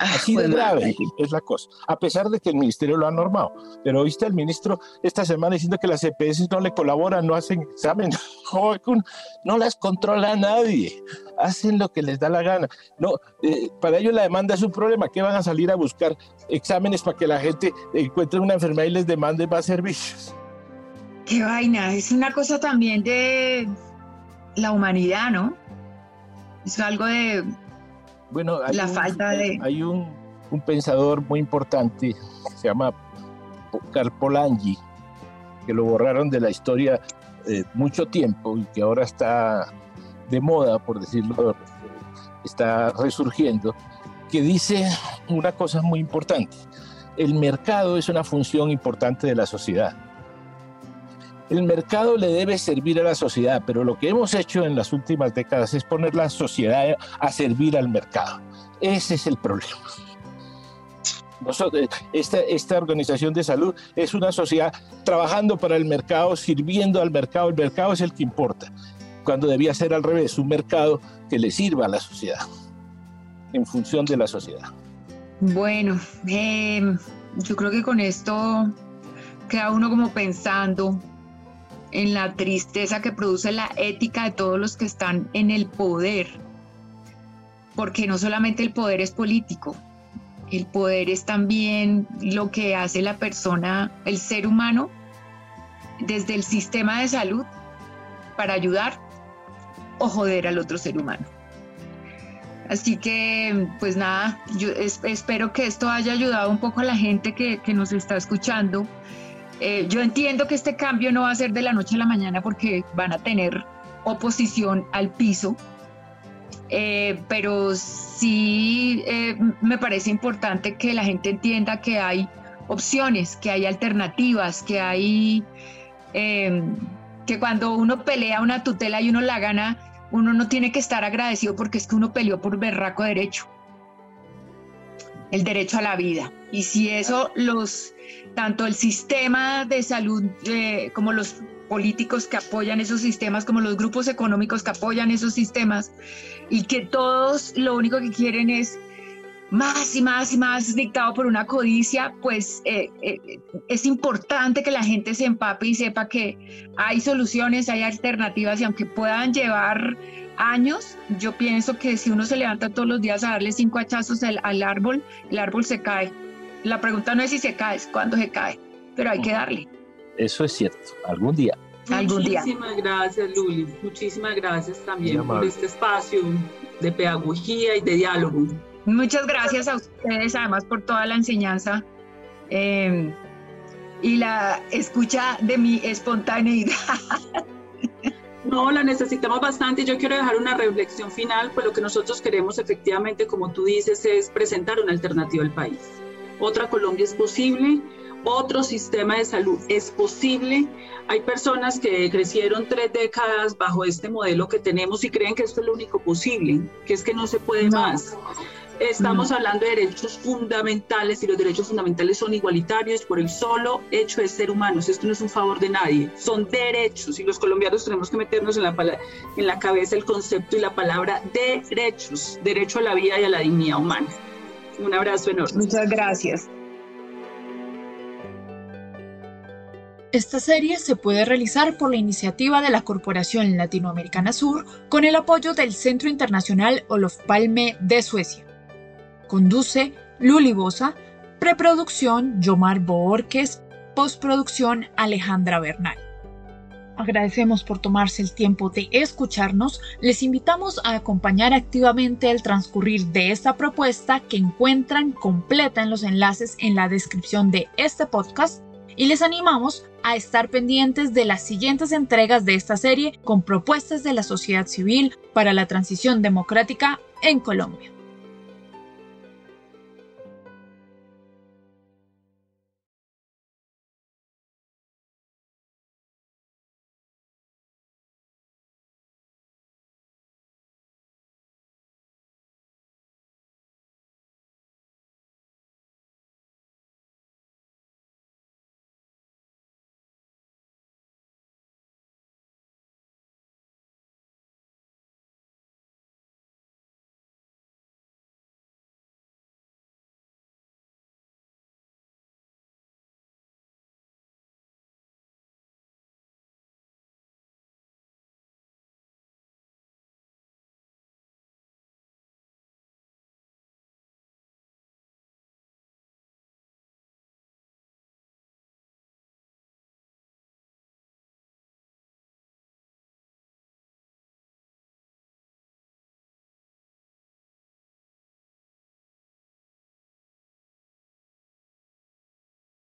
Ah, Así de grave es la cosa, a pesar de que el ministerio lo ha normado. Pero oíste al ministro esta semana diciendo que las EPS no le colaboran, no hacen examen, no las controla nadie, hacen lo que les da la gana. No, eh, para ellos la demanda es un problema, que van a salir a buscar exámenes para que la gente encuentre una enfermedad y les demande más servicios. Qué vaina, es una cosa también de la humanidad, ¿no? Es algo de bueno, hay la un, falta de... Hay un, pensador muy importante que se llama Carpolangi, que lo borraron de la historia eh, mucho tiempo y que ahora está de moda, por decirlo, está resurgiendo, que dice una cosa muy importante. El mercado es una función importante de la sociedad el mercado le debe servir a la sociedad, pero lo que hemos hecho en las últimas décadas es poner la sociedad a servir al mercado. Ese es el problema. esta, esta organización de salud es una sociedad trabajando para el mercado, sirviendo al mercado. El mercado es el que importa, cuando debía ser al revés, un mercado que le sirva a la sociedad, en función de la sociedad. Bueno, em, yo creo que con esto queda uno como pensando en la tristeza que produce la ética de todos los que están en el poder, porque no solamente el poder es político, el poder es también lo que hace la persona, el ser humano, desde el sistema de salud para ayudar o joder al otro ser humano. Así que, pues nada, yo espero que esto haya ayudado un poco a la gente que, que nos está escuchando eh, yo entiendo que este cambio no va a ser de la noche a la mañana porque van a tener oposición al piso, eh, pero sí eh, me parece importante que la gente entienda que hay opciones, que hay alternativas, que hay em, que cuando uno pelea una tutela y uno la gana, uno no tiene que estar agradecido porque es que uno peleó por berraco derecho, el derecho a la vida. Y si eso los, tanto el sistema de salud eh, como los políticos que apoyan esos sistemas, como los grupos económicos que apoyan esos sistemas, y que todos lo único que quieren es más y más y más dictado por una codicia, pues eh, eh, es importante que la gente se empape y sepa que hay soluciones, hay alternativas y aunque puedan llevar años, yo pienso que si uno se levanta todos los días a darle cinco hachazos al, al árbol, el árbol se cae. La pregunta no es si se cae, es cuándo se cae, pero hay que darle. Eso es cierto, algún día. Algún día. Muchísimas gracias, Luli. Muchísimas gracias también por este espacio de pedagogía y de diálogo. Muchas gracias a ustedes, además, por toda la enseñanza eh, y la escucha de mi espontaneidad. No, la necesitamos bastante. Yo quiero dejar una reflexión final, pues lo que nosotros queremos efectivamente, como tú dices, es presentar una alternativa al país. Otra Colombia es posible, otro sistema de salud es posible. Hay personas que crecieron tres décadas bajo este modelo que tenemos y creen que esto es lo único posible, que es que no se puede más. Estamos hablando de derechos fundamentales y los derechos fundamentales son igualitarios por el solo hecho de ser humanos. Esto no es un favor de nadie, son derechos y los colombianos tenemos que meternos en la, en la cabeza el concepto y la palabra derechos, derecho a la vida y a la dignidad humana. Un abrazo enorme. Muchas gracias. Esta serie se puede realizar por la iniciativa de la Corporación Latinoamericana Sur con el apoyo del Centro Internacional Olof Palme de Suecia. Conduce Luli Bosa, preproducción Yomar Borges, postproducción Alejandra Bernal. Agradecemos por tomarse el tiempo de escucharnos. Les invitamos a acompañar activamente el transcurrir de esta propuesta que encuentran completa en los enlaces en la descripción de este podcast y les animamos a estar pendientes de las siguientes entregas de esta serie con propuestas de la sociedad civil para la transición democrática en Colombia.